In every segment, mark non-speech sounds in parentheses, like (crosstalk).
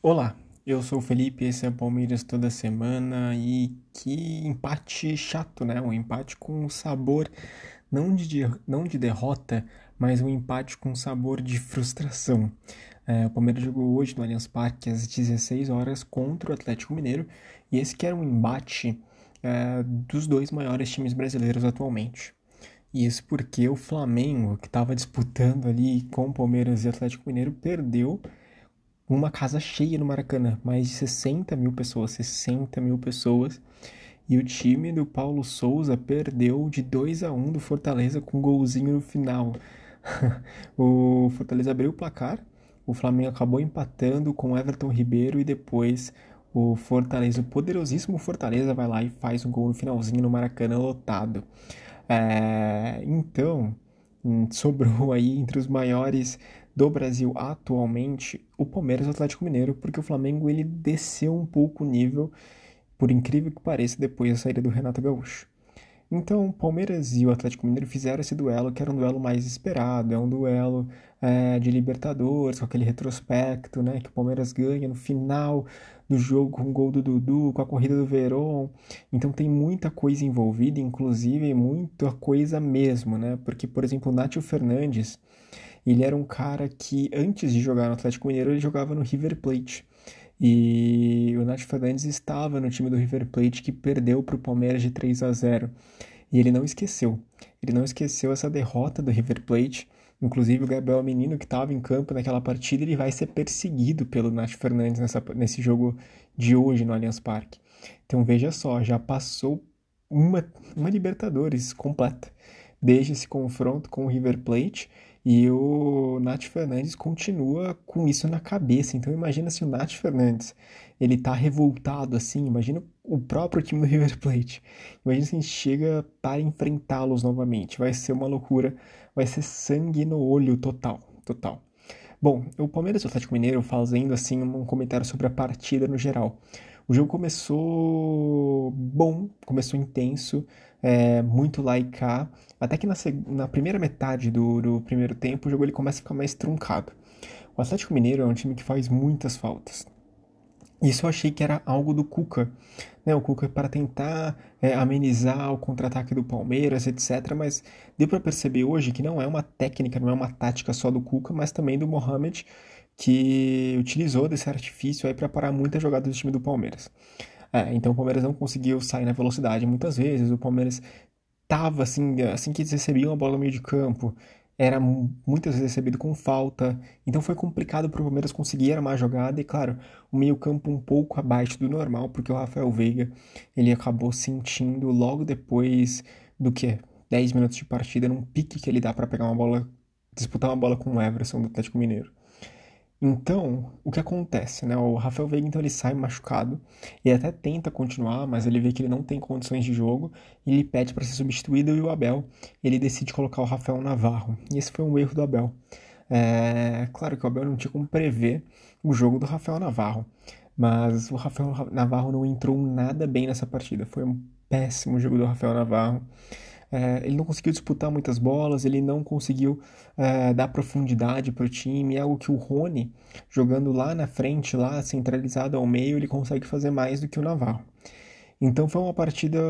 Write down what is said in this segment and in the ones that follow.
Olá, eu sou o Felipe, esse é o Palmeiras toda semana e que empate chato, né? Um empate com sabor não de, não de derrota, mas um empate com sabor de frustração. É, o Palmeiras jogou hoje no Allianz Parque às 16 horas contra o Atlético Mineiro e esse que era um embate é, dos dois maiores times brasileiros atualmente. E isso porque o Flamengo, que estava disputando ali com o Palmeiras e Atlético Mineiro, perdeu uma casa cheia no Maracanã, mais de 60 mil pessoas, 60 mil pessoas. E o time do Paulo Souza perdeu de 2 a 1 do Fortaleza com um golzinho no final. (laughs) o Fortaleza abriu o placar, o Flamengo acabou empatando com Everton Ribeiro e depois o Fortaleza, o poderosíssimo Fortaleza, vai lá e faz um gol no finalzinho no Maracanã lotado. É, então, hum, sobrou aí entre os maiores do Brasil atualmente o Palmeiras e o Atlético Mineiro, porque o Flamengo ele desceu um pouco o nível, por incrível que pareça, depois da saída do Renato Gaúcho. Então, o Palmeiras e o Atlético Mineiro fizeram esse duelo, que era um duelo mais esperado, é um duelo é, de Libertadores, com aquele retrospecto, né, que o Palmeiras ganha no final do jogo com o gol do Dudu, com a corrida do Verón. Então tem muita coisa envolvida, inclusive muita coisa mesmo, né? Porque, por exemplo, o Nátio Fernandes, ele era um cara que antes de jogar no Atlético Mineiro, ele jogava no River Plate. E o Nath Fernandes estava no time do River Plate que perdeu para o Palmeiras de 3 a 0. E ele não esqueceu. Ele não esqueceu essa derrota do River Plate. Inclusive o Gabriel Menino, que estava em campo naquela partida, ele vai ser perseguido pelo Nath Fernandes nessa, nesse jogo de hoje no Allianz Parque. Então veja só, já passou uma, uma Libertadores completa. Desde esse confronto com o River Plate e o Nath Fernandes continua com isso na cabeça. Então imagina se o Nath Fernandes ele tá revoltado assim, imagina o próprio time do River Plate. Imagina se a gente chega para enfrentá-los novamente. Vai ser uma loucura, vai ser sangue no olho total, total. Bom, o Palmeiras e o Atlético Mineiro fazendo assim um comentário sobre a partida no geral. O jogo começou bom, começou intenso, é, muito cá, até que na, na primeira metade do, do, primeiro tempo o jogo ele começa a ficar mais truncado. O Atlético Mineiro é um time que faz muitas faltas. Isso eu achei que era algo do Cuca, né? O Cuca para tentar é, amenizar o contra-ataque do Palmeiras, etc. Mas deu para perceber hoje que não é uma técnica, não é uma tática só do Cuca, mas também do Mohamed, que utilizou desse artifício aí para parar muitas jogadas do time do Palmeiras. É, então o Palmeiras não conseguiu sair na velocidade muitas vezes, o Palmeiras tava assim, assim que eles recebiam a bola no meio de campo, era muitas vezes recebido com falta, então foi complicado para o Palmeiras conseguir armar a jogada. E claro, o meio-campo um pouco abaixo do normal, porque o Rafael Veiga, ele acabou sentindo logo depois do que 10 minutos de partida num pique que ele dá para pegar uma bola, disputar uma bola com o Everson do Atlético Mineiro. Então, o que acontece, né? O Rafael Veiga, então, ele sai machucado, ele até tenta continuar, mas ele vê que ele não tem condições de jogo, e ele pede para ser substituído, e o Abel, ele decide colocar o Rafael Navarro. E esse foi um erro do Abel. É, claro que o Abel não tinha como prever o jogo do Rafael Navarro, mas o Rafael Navarro não entrou nada bem nessa partida. Foi um péssimo jogo do Rafael Navarro. É, ele não conseguiu disputar muitas bolas, ele não conseguiu é, dar profundidade para o time, é algo que o Rony, jogando lá na frente, lá centralizado ao meio, ele consegue fazer mais do que o Navarro. Então foi uma partida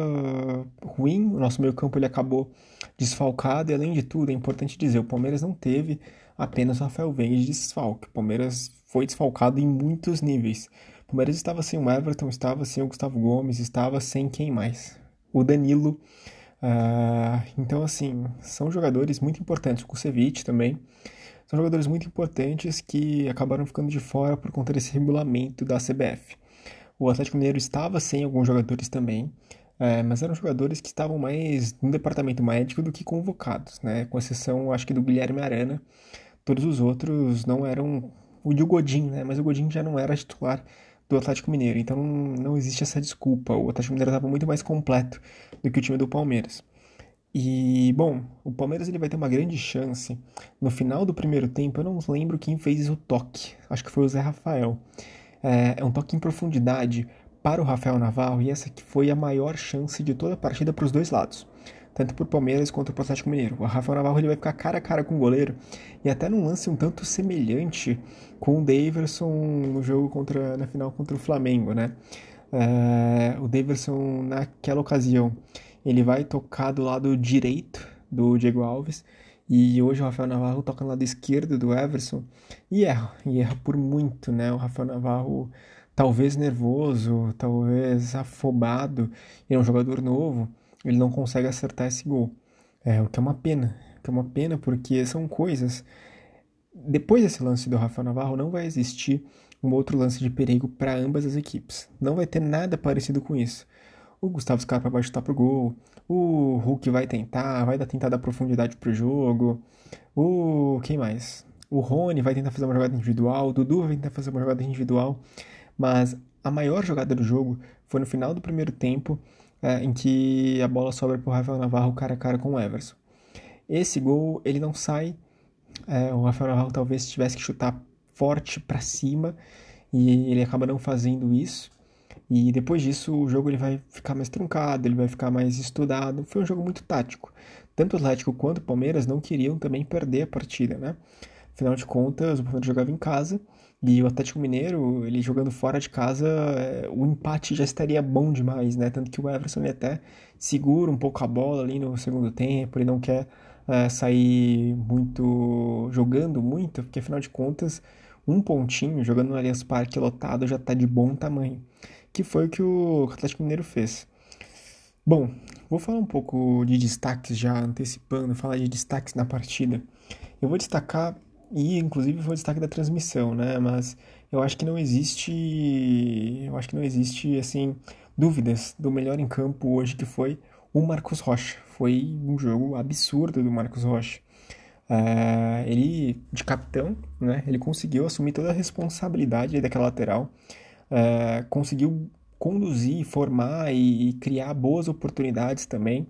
ruim, o nosso meio campo ele acabou desfalcado e além de tudo, é importante dizer, o Palmeiras não teve apenas Rafael Veiga de desfalque, o Palmeiras foi desfalcado em muitos níveis. O Palmeiras estava sem o Everton, estava sem o Gustavo Gomes, estava sem quem mais? O Danilo Uh, então, assim, são jogadores muito importantes. O Kusevich também. São jogadores muito importantes que acabaram ficando de fora por conta desse regulamento da CBF. O Atlético Mineiro estava sem alguns jogadores também, é, mas eram jogadores que estavam mais no departamento médico do que convocados, né? Com exceção, acho que do Guilherme Arana. Todos os outros não eram. O de Godin, né? Mas o Godin já não era titular do Atlético Mineiro. Então não existe essa desculpa. O Atlético Mineiro estava muito mais completo do que o time do Palmeiras. E, bom, o Palmeiras ele vai ter uma grande chance. No final do primeiro tempo, eu não lembro quem fez o toque. Acho que foi o Zé Rafael. É, é um toque em profundidade para o Rafael Navarro e essa que foi a maior chance de toda a partida para os dois lados. Tanto por Palmeiras quanto pro Atlético Mineiro. O Rafael Navarro ele vai ficar cara a cara com o goleiro e até num lance um tanto semelhante com o Daverson no jogo contra na final contra o Flamengo, né? É, o Daverson naquela ocasião ele vai tocar do lado direito do Diego Alves e hoje o Rafael Navarro toca no lado esquerdo do Everson e erra, e erra por muito, né? O Rafael Navarro talvez nervoso, talvez afobado, ele é um jogador novo, ele não consegue acertar esse gol. É, o que é uma pena, o que é uma pena porque são coisas. Depois desse lance do Rafael Navarro, não vai existir um outro lance de perigo para ambas as equipes. Não vai ter nada parecido com isso. O Gustavo Scarpa vai chutar pro gol, o Hulk vai tentar, vai tentar dar profundidade pro jogo, o. quem mais? O Rony vai tentar fazer uma jogada individual, o Dudu vai tentar fazer uma jogada individual mas a maior jogada do jogo foi no final do primeiro tempo, é, em que a bola sobra para o Rafael Navarro cara a cara com o Everson. Esse gol, ele não sai, é, o Rafael Navarro talvez tivesse que chutar forte para cima, e ele acaba não fazendo isso. E depois disso o jogo ele vai ficar mais truncado, ele vai ficar mais estudado. Foi um jogo muito tático. Tanto o Atlético quanto o Palmeiras não queriam também perder a partida, né? Afinal de contas, o Palmeiras jogava em casa e o Atlético Mineiro, ele jogando fora de casa, é, o empate já estaria bom demais, né? Tanto que o Everson ele até segura um pouco a bola ali no segundo tempo, ele não quer é, sair muito jogando muito, porque afinal de contas, um pontinho jogando no Allianz Parque lotado já está de bom tamanho, que foi o que o Atlético Mineiro fez. Bom, vou falar um pouco de destaques já antecipando, falar de destaques na partida. Eu vou destacar e inclusive foi o destaque da transmissão, né? Mas eu acho que não existe, eu acho que não existe assim dúvidas do melhor em campo hoje que foi o Marcos Rocha. Foi um jogo absurdo do Marcos Rocha. É, ele de capitão, né? Ele conseguiu assumir toda a responsabilidade daquela lateral, é, conseguiu conduzir, formar e, e, criar boas oportunidades também.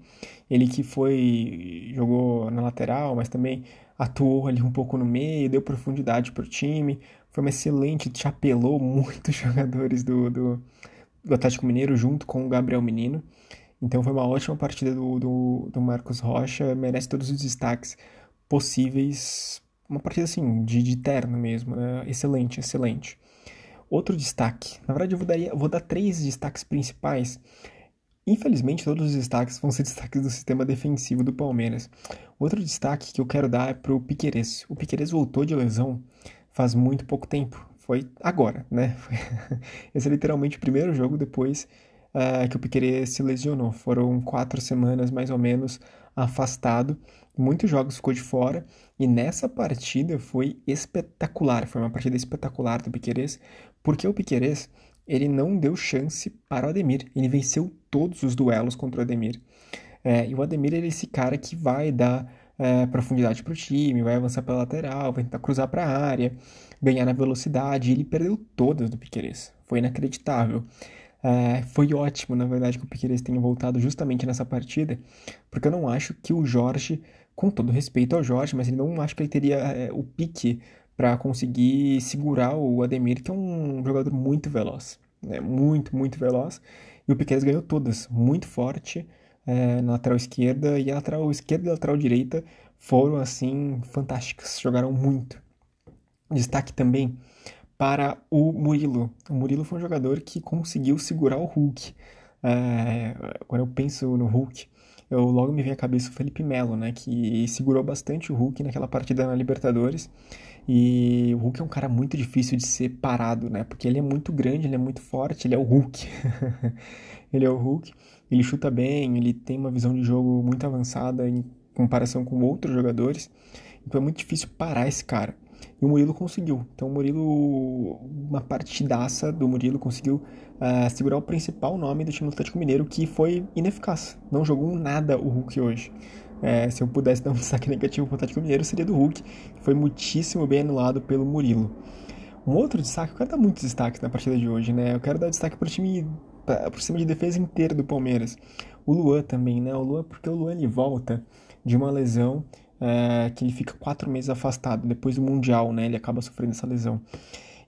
Ele que foi jogou na lateral, mas também atuou ali um pouco no meio, deu profundidade para o time, foi uma excelente, chapelou (laughs) muitos jogadores do, do, do, Atlético Mineiro junto com o Gabriel Menino. Então foi uma ótima partida do, do, do Marcos Rocha, merece todos os destaques possíveis. Uma partida assim, de, de terno mesmo, né? excelente, excelente. Outro destaque, na verdade eu vou, dar, vou dar três destaques principais Infelizmente, todos os destaques vão ser (laughs) destaques do sistema defensivo do Palmeiras. Outro destaque que eu quero dar é para o Piqueires. O Piqueires voltou de lesão faz muito pouco tempo. Foi agora, né? (laughs) (laughs) Esse é literalmente o primeiro jogo depois uh, que o Piqueires se lesionou. Foram quatro semanas, mais ou menos, afastado. Muitos jogos ficou de fora. E nessa partida foi espetacular. Foi uma partida espetacular do Piqueires. Porque o Piqueires ele não deu chance para o Ademir. Ele venceu todos os duelos contra o Ademir. É, e o Ademir é esse cara que vai dar é, profundidade para o time, vai avançar pela lateral, vai tentar cruzar para a área, ganhar na velocidade. ele perdeu todas do Piqueires. Foi inacreditável. É, foi ótimo, na verdade, que o Piqueires tenha voltado justamente nessa partida, porque eu não acho que o Jorge, com todo respeito ao Jorge, mas ele não acho que ele teria é, o pique para conseguir segurar o Ademir, que é um jogador muito veloz, né? muito, muito veloz. E o Piqueires ganhou todas, muito forte é, na lateral esquerda, e a lateral esquerda e a lateral direita foram, assim, fantásticas, jogaram muito. Destaque também para o Murilo. O Murilo foi um jogador que conseguiu segurar o Hulk. É, quando eu penso no Hulk, eu logo me vem à cabeça o Felipe Melo, né, que segurou bastante o Hulk naquela partida na Libertadores e o Hulk é um cara muito difícil de ser parado, né? Porque ele é muito grande, ele é muito forte, ele é o Hulk. (laughs) ele é o Hulk, ele chuta bem, ele tem uma visão de jogo muito avançada em comparação com outros jogadores. Então é muito difícil parar esse cara. E o Murilo conseguiu. Então o Murilo, uma partidaça do Murilo conseguiu uh, segurar o principal nome do time do Atlético Mineiro, que foi ineficaz. Não jogou nada o Hulk hoje. É, se eu pudesse (laughs) dar um destaque negativo para o Atlético Mineiro, seria do Hulk, que foi muitíssimo bem anulado pelo Murilo. Um outro destaque, eu quero dar muitos destaques na partida de hoje, né? Eu quero dar destaque para o time, para o de defesa inteiro do Palmeiras. O Luan também, né? O Luan, porque o Luan ele volta de uma lesão é, que ele fica quatro meses afastado depois do Mundial, né? Ele acaba sofrendo essa lesão.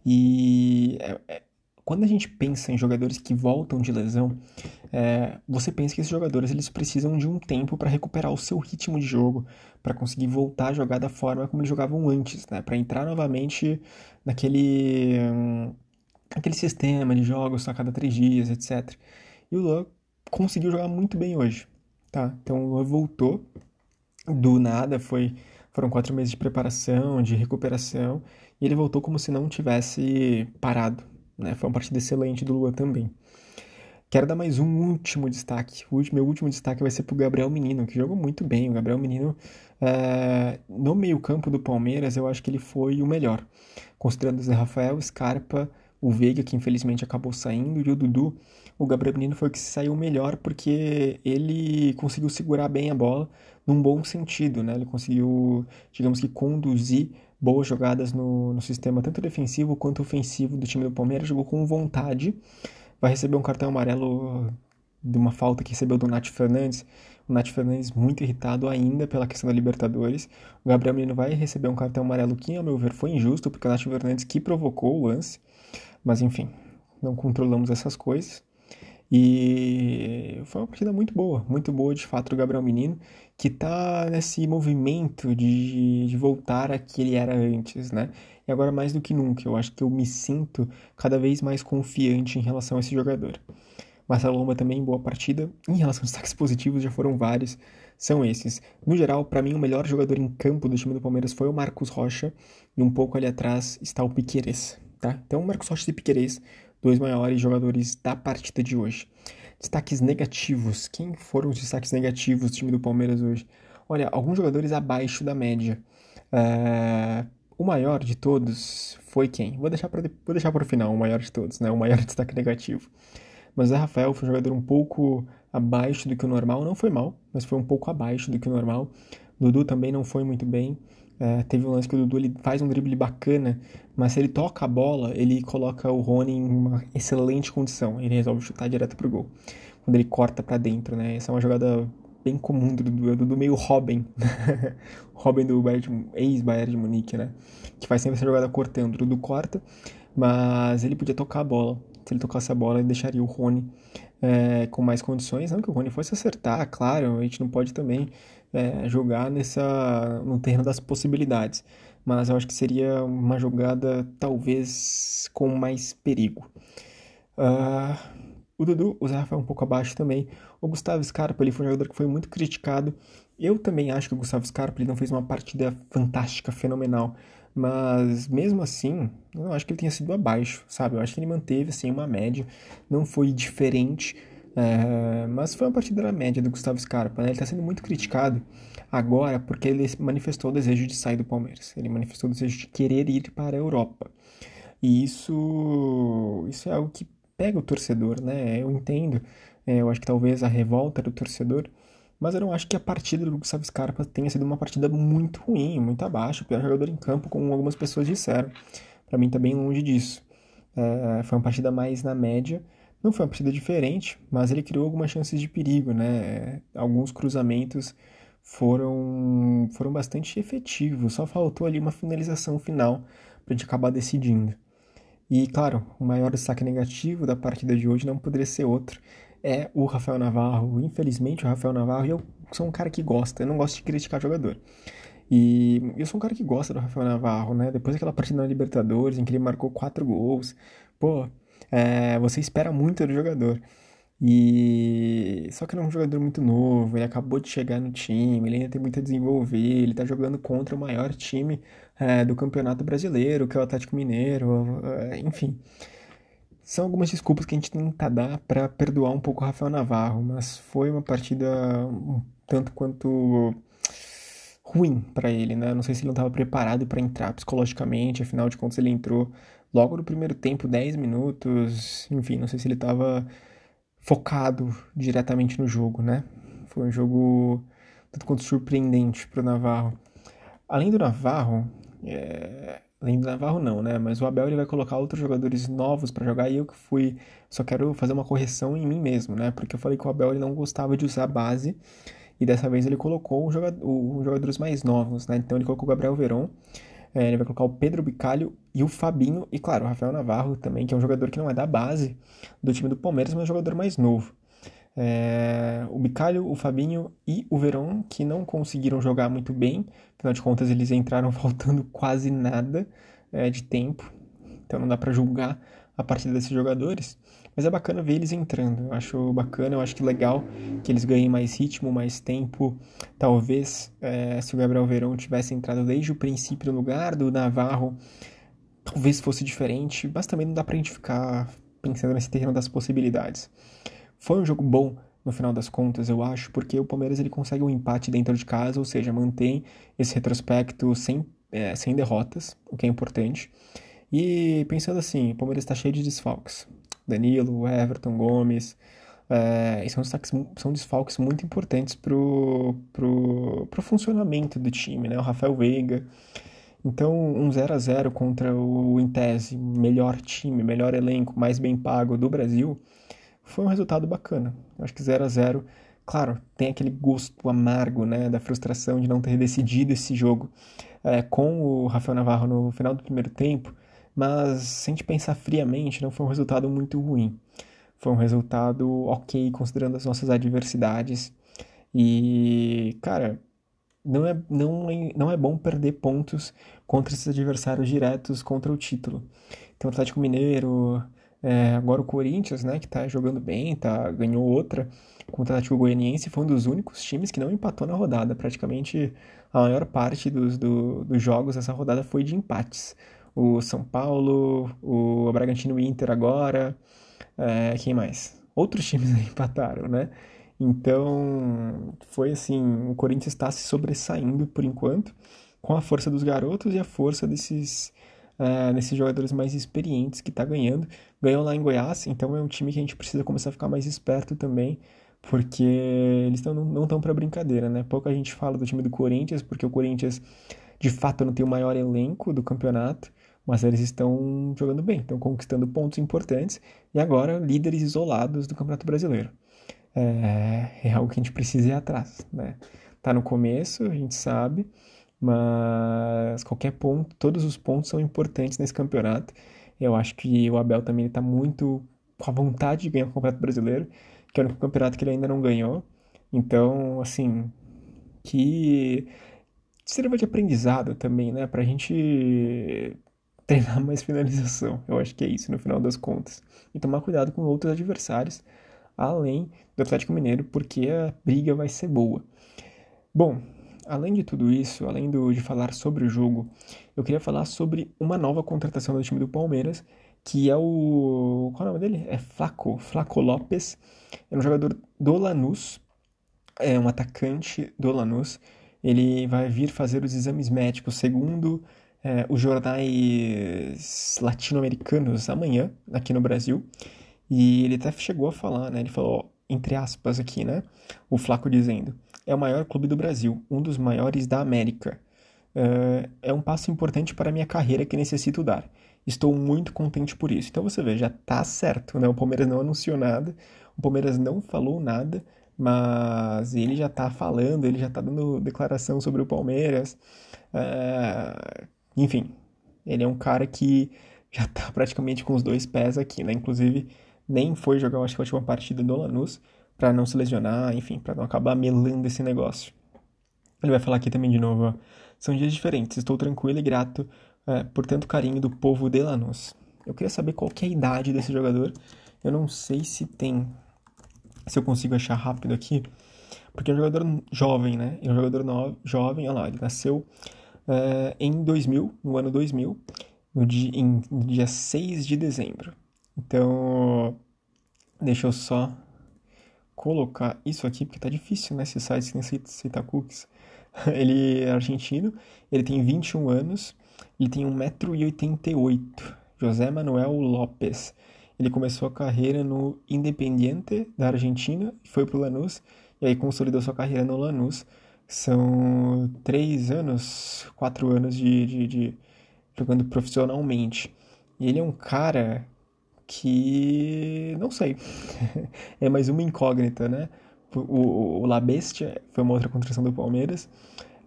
E é, quando a gente pensa em jogadores que voltam de lesão, é, você pensa que esses jogadores eles precisam de um tempo para recuperar o seu ritmo de jogo, para conseguir voltar a jogar da forma como eles jogavam antes, né? Para entrar novamente naquele, hum, aquele sistema de jogos a cada três dias, etc. E o Luan conseguiu jogar muito bem hoje, tá? Então o Luan voltou do nada, foi foram quatro meses de preparação, de recuperação, e ele voltou como se não tivesse parado. Né? Foi uma partida excelente do Luan também. Quero dar mais um último destaque. O meu último destaque vai ser para o Gabriel Menino, que jogou muito bem. O Gabriel Menino, é... no meio-campo do Palmeiras, eu acho que ele foi o melhor. Considerando o Zé Rafael, Scarpa, o Veiga, que infelizmente acabou saindo, e o Dudu, o Gabriel Menino foi o que saiu melhor porque ele conseguiu segurar bem a bola num bom sentido, né? Ele conseguiu, digamos que, conduzir boas jogadas no, no sistema tanto defensivo quanto ofensivo do time do Palmeiras, jogou com vontade, vai receber um cartão amarelo de uma falta que recebeu do Nath Fernandes, o Nath Fernandes muito irritado ainda pela questão da Libertadores. O Gabriel Menino vai receber um cartão amarelo que, ao meu ver, foi injusto, porque o Nath Fernandes que provocou o lance. Mas enfim, não controlamos essas coisas. E foi uma partida muito boa, muito boa de fato do Gabriel Menino, que está nesse movimento de, de voltar a que ele era antes, né? E agora mais do que nunca, eu acho que eu me sinto cada vez mais confiante em relação a esse jogador. Marcelo Lomba também, boa partida. Em relação aos destaques positivos, já foram vários, são esses. No geral, para mim, o melhor jogador em campo do time do Palmeiras foi o Marcos Rocha, e um pouco ali atrás está o Piqueires, tá? Então, o Marcos Rocha e Piqueires dois maiores jogadores da partida de hoje. Destaques negativos. Quem foram os destaques negativos do time do Palmeiras hoje? Olha, alguns jogadores abaixo da média. É... O maior de todos foi quem? Vou deixar para vou deixar para o final o maior de todos, né? O maior (laughs) destaque negativo. Mas o Zé Rafael foi um jogador um pouco abaixo do que o normal. Não foi mal, mas foi um pouco abaixo do que o normal. Dudu também não foi muito bem. É, teve um lance que o Dudu ele faz um drible bacana, mas se ele toca a bola, ele coloca o Rony em uma excelente condição. Ele resolve chutar direto pro gol. Quando ele corta para dentro, né? Essa é uma jogada bem comum do Dudu, é do meio Robin. (laughs) Robin do ex-Bayern de Munique, né? Que faz sempre essa jogada cortando. O Dudu corta, mas ele podia tocar a bola. Se ele tocasse a bola, ele deixaria o Rony é, com mais condições. Não que o Rony fosse acertar, claro, a gente não pode também é, jogar nessa, no terreno das possibilidades. Mas eu acho que seria uma jogada talvez com mais perigo. Uh, o Dudu, o Zé Rafael um pouco abaixo também. O Gustavo Scarpa ele foi um jogador que foi muito criticado. Eu também acho que o Gustavo Scarpa ele não fez uma partida fantástica, fenomenal. Mas mesmo assim, eu não acho que ele tenha sido abaixo, sabe? Eu acho que ele manteve assim uma média, não foi diferente é, mas foi uma partida na média do Gustavo Scarpa. Né? Ele está sendo muito criticado agora porque ele manifestou o desejo de sair do Palmeiras. Ele manifestou o desejo de querer ir para a Europa. E isso, isso é algo que pega o torcedor, né? Eu entendo. É, eu acho que talvez a revolta do torcedor. Mas eu não acho que a partida do Gustavo Scarpa tenha sido uma partida muito ruim, muito abaixo. O pior jogador em campo, como algumas pessoas disseram. Para mim está bem longe disso. É, foi uma partida mais na média. Não foi uma partida diferente, mas ele criou algumas chances de perigo, né? Alguns cruzamentos foram, foram bastante efetivos, só faltou ali uma finalização final para gente acabar decidindo. E claro, o maior destaque negativo da partida de hoje não poderia ser outro, é o Rafael Navarro. Infelizmente, o Rafael Navarro, eu sou um cara que gosta, eu não gosto de criticar jogador. E eu sou um cara que gosta do Rafael Navarro, né? Depois daquela partida na Libertadores, em que ele marcou quatro gols, pô, é, você espera muito do jogador. E só que ele é um jogador muito novo, ele acabou de chegar no time, ele ainda tem muito a desenvolver, ele tá jogando contra o maior time é, do Campeonato Brasileiro, que é o Atlético Mineiro, é, enfim. São algumas desculpas que a gente tenta dar para perdoar um pouco o Rafael Navarro, mas foi uma partida um tanto quanto ruim para ele, né? Não sei se ele não estava preparado para entrar psicologicamente, afinal de contas ele entrou logo no primeiro tempo, 10 minutos, enfim, não sei se ele estava focado diretamente no jogo, né? Foi um jogo tanto quanto surpreendente para o Navarro. Além do Navarro, é... além do Navarro não, né? Mas o Abel ele vai colocar outros jogadores novos para jogar e eu que fui, só quero fazer uma correção em mim mesmo, né? Porque eu falei que o Abel ele não gostava de usar base e dessa vez ele colocou os jogadores mais novos, né? Então ele colocou o Gabriel Veron É, ele vai colocar o Pedro Bicalho e o Fabinho, e claro, o Rafael Navarro também, que é um jogador que não é da base do time do Palmeiras, mas é um jogador mais novo. É, o Bicalho, o Fabinho e o Verón, que não conseguiram jogar muito bem, afinal de contas eles entraram (laughs) faltando quase nada é, de tempo, então não dá para julgar a partida desses jogadores. Mas é bacana ver eles entrando. Eu acho bacana, eu acho que legal que eles ganhem mais ritmo, mais tempo. Talvez é, se o Gabriel Verão tivesse entrado desde o princípio no lugar do Navarro, talvez fosse diferente. Mas também não dá pra gente ficar pensando nesse terreno das possibilidades. Foi um jogo bom no final das contas, eu acho, porque o Palmeiras ele consegue um empate dentro de casa, ou seja, mantém esse retrospecto sem, é, sem derrotas, o que é importante. E pensando assim, o Palmeiras está cheio de desfalques. Danilo, Everton, Gomes. É, são, destaques, são desfalques muito importantes pro, pro, pro funcionamento do time, né? O Rafael Veiga. Então, um 0 a 0 contra o Intese, melhor time, melhor elenco, mais bem pago do Brasil, foi um resultado bacana. acho que 0 a 0 claro, tem aquele gosto amargo, né, da frustração de não ter decidido esse jogo é, com o Rafael Navarro no final do primeiro tempo, mas se a gente pensar friamente, não foi um resultado muito ruim. Foi um resultado ok, considerando as nossas adversidades. E, cara, não é, não, é, não é bom perder pontos contra esses adversários diretos contra o título. Então, o Atlético Mineiro, é, agora o Corinthians, né, que tá jogando bem, tá, ganhou outra contra o Atlético Goianiense, foi um dos únicos times que não empatou na rodada. Praticamente a maior parte dos, do, dos jogos dessa rodada foi de empates o São Paulo, o Bragantino Inter agora, é, quem mais? Outros (laughs) times empataram, né? Então, foi assim, o Corinthians está se sobressaindo por enquanto, com a força dos garotos e a força desses, é, desses jogadores mais experientes que está ganhando. Ganhou lá em Goiás, então é um time que a gente precisa começar a ficar mais esperto também, porque eles tão, não estão para brincadeira, né? Pouca gente fala do time do Corinthians, porque o Corinthians de fato não tem o maior elenco do campeonato, mas eles estão jogando bem, estão conquistando pontos importantes e agora líderes isolados do Campeonato Brasileiro. É, é algo que a gente precisa ir atrás, né? Tá no começo, a gente sabe, mas qualquer ponto, todos os pontos são importantes nesse campeonato. Eu acho que o Abel também está muito com a vontade de ganhar o Campeonato Brasileiro, que é o único campeonato que ele ainda não ganhou. Então, assim, que sirva de aprendizado também, né? Pra gente treinar (laughs) mais finalização. Eu acho que é isso no final das contas. E tomar cuidado com outros adversários, além do Atlético Mineiro, porque a briga vai ser boa. Bom, além de tudo isso, além do, de falar sobre o jogo, eu queria falar sobre uma nova contratação do time do Palmeiras, que é o. Qual é o nome dele? É Flaco, Flaco Lopes. É um jogador do Lanús, é um atacante do Lanús. Ele vai vir fazer os exames médicos segundo é, os jornais latino-americanos amanhã, aqui no Brasil. E ele até chegou a falar, né? Ele falou, entre aspas aqui, né? O Flaco dizendo: é o maior clube do Brasil, um dos maiores da América. Uh, é um passo importante para a minha carreira que necessito dar. Estou muito contente por isso. Então você vê, já tá certo, né? O Palmeiras não anunciou nada, o Palmeiras não falou nada, mas ele já tá falando, ele já tá dando declaração sobre o Palmeiras. Uh, enfim, ele é um cara que já tá (laughs) praticamente com os dois pés aqui, né? Inclusive, nem foi jogar, acho que a última partida do Lanús para não se lesionar, enfim, para não acabar melando esse negócio. Ele vai falar aqui também de novo, ó. São dias diferentes, estou tranquilo e grato é, por tanto carinho do povo de Lanús. Eu queria saber qual que é a idade desse jogador. Eu não sei se tem, se eu consigo achar rápido aqui, porque é um jogador jovem, né? É um jogador no, jovem, olha lá, ele nasceu uh, em 2000, no ano 2000, no dia, em, no dia 6 de dezembro. Então, deixa eu só colocar isso aqui, porque tá difícil, né? Esse site sem aceitar cookies. (laughs) Ele é argentino, ele tem 21 anos, ele tem 1,88m. José Manuel Lopes. Ele começou a carreira no Independiente da Argentina, foi pro Lanús, e aí consolidou sua carreira no Lanús são três anos, quatro anos de, de, de jogando profissionalmente. E ele é um cara que não sei, (laughs) é mais uma incógnita, né? O, o, o La Bestia foi uma outra contratação do Palmeiras.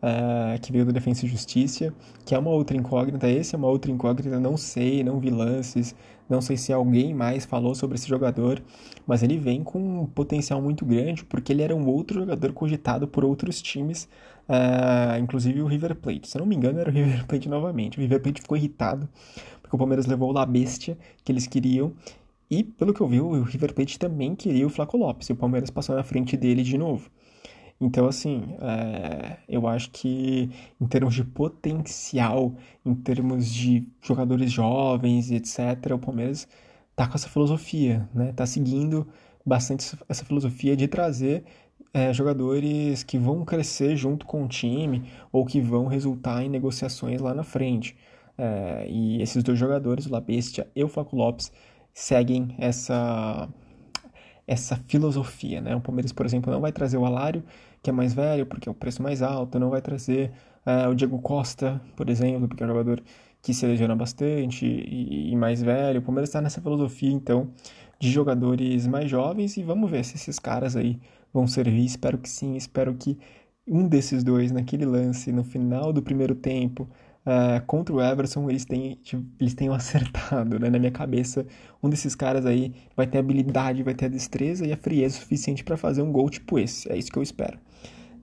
Uh, que veio do Defensa e Justiça, que é uma outra incógnita. Esse é uma outra incógnita, não sei, não vi lances, não sei se alguém mais falou sobre esse jogador, mas ele vem com um potencial muito grande, porque ele era um outro jogador cogitado por outros times, uh, inclusive o River Plate. Se eu não me engano, era o River (laughs) Plate novamente. O River Plate ficou irritado, porque o Palmeiras levou o La Bestia, que eles queriam, e, pelo que eu vi, o River Plate também queria o Flaco Lopes, e o Palmeiras passou na frente dele de novo. Então, assim, é, eu acho que em termos de potencial, em termos de jogadores jovens e etc., o Palmeiras tá com essa filosofia, né? Tá seguindo bastante essa filosofia de trazer é, jogadores que vão crescer junto com o time ou que vão resultar em negociações lá na frente. É, e esses dois jogadores, o La Bestia e o Flaco Lopes, seguem essa essa filosofia, né? O Palmeiras, por exemplo, não vai trazer o Alário, que é mais velho, porque é o preço mais alto, não vai trazer uh, o Diego Costa, por exemplo, porque é um jogador que se lesiona bastante e, e mais velho. O Palmeiras está nessa filosofia, então, de jogadores mais jovens e vamos ver se esses caras aí vão servir. Espero que sim, espero que um desses dois, naquele lance, no final do primeiro tempo, uh, contra o Everson eles, têm, tipo, eles tenham (laughs) acertado, né? Na minha cabeça, um desses caras aí vai ter habilidade, vai ter a destreza e a frieza suficiente para fazer um gol tipo esse. É isso que eu espero.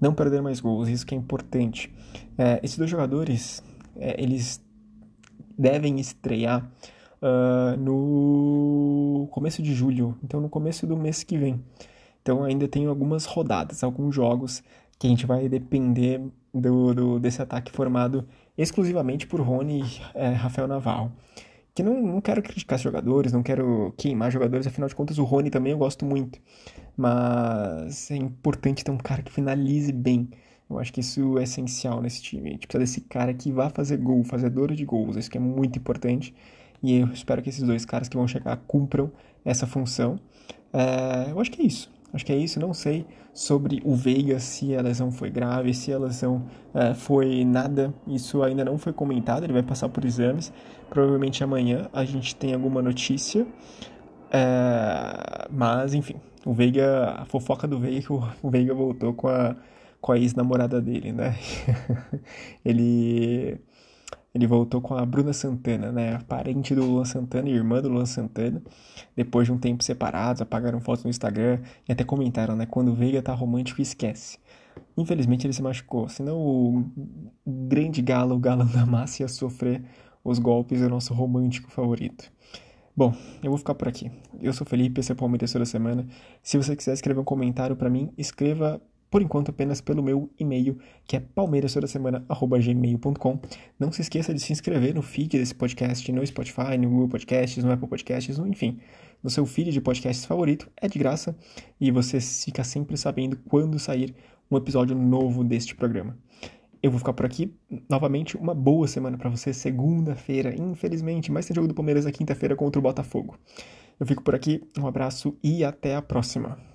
Não perder mais gols, isso que é importante. Uh, esses dois jogadores, uh, eles devem estrear uh, no começo de julho, então no começo do mês que vem. Então ainda tem algumas rodadas, alguns jogos que a gente vai depender do, do desse ataque formado exclusivamente por Rony e é, Rafael Naval. Que não, não quero criticar jogadores, não quero queimar jogadores, afinal de contas o Rony também eu gosto muito. Mas é importante ter um cara que finalize bem. Eu acho que isso é essencial nesse time. A gente precisa desse cara que vá fazer gol, fazedor de gols. Isso que é muito importante. E eu espero que esses dois caras que vão chegar cumpram essa função. É, eu acho que é isso. Acho que é isso. Não sei sobre o Veiga, se a lesão foi grave, se a lesão é, foi nada. Isso ainda não foi comentado. Ele vai passar por exames. Provavelmente amanhã a gente tem alguma notícia. É, mas, enfim, o Veiga, a fofoca do Veiga, o Veiga voltou com a, com a ex-namorada dele, né? (laughs) ele ele voltou com a Bruna Santana, né? Parente do Luan Santana e irmã do Luan Santana. Depois de um tempo separados, apagaram fotos no Instagram e até comentaram, né? Quando o Veiga tá romântico, esquece. Infelizmente ele se machucou, senão o grande galo, o galão (laughs) da massa, ia sofrer os golpes do nosso romântico favorito. Bom, eu vou ficar por aqui. Eu sou Felipe, esse é o Palmeiras toda semana. Se você quiser escrever um comentário para mim, escreva por enquanto apenas pelo meu e-mail, que é palmeirastodasemana.gmail.com. Não se esqueça de se inscrever no feed desse podcast no Spotify, no Google Podcasts, no Apple Podcasts, no, enfim, no seu feed de podcasts favorito, é de graça e você fica sempre sabendo quando sair um episódio novo deste programa. Eu vou ficar por aqui. Novamente, uma boa semana para você. Segunda-feira, infelizmente, mas tem jogo do Palmeiras na quinta-feira contra o Botafogo. Eu fico por aqui, um abraço e até a próxima.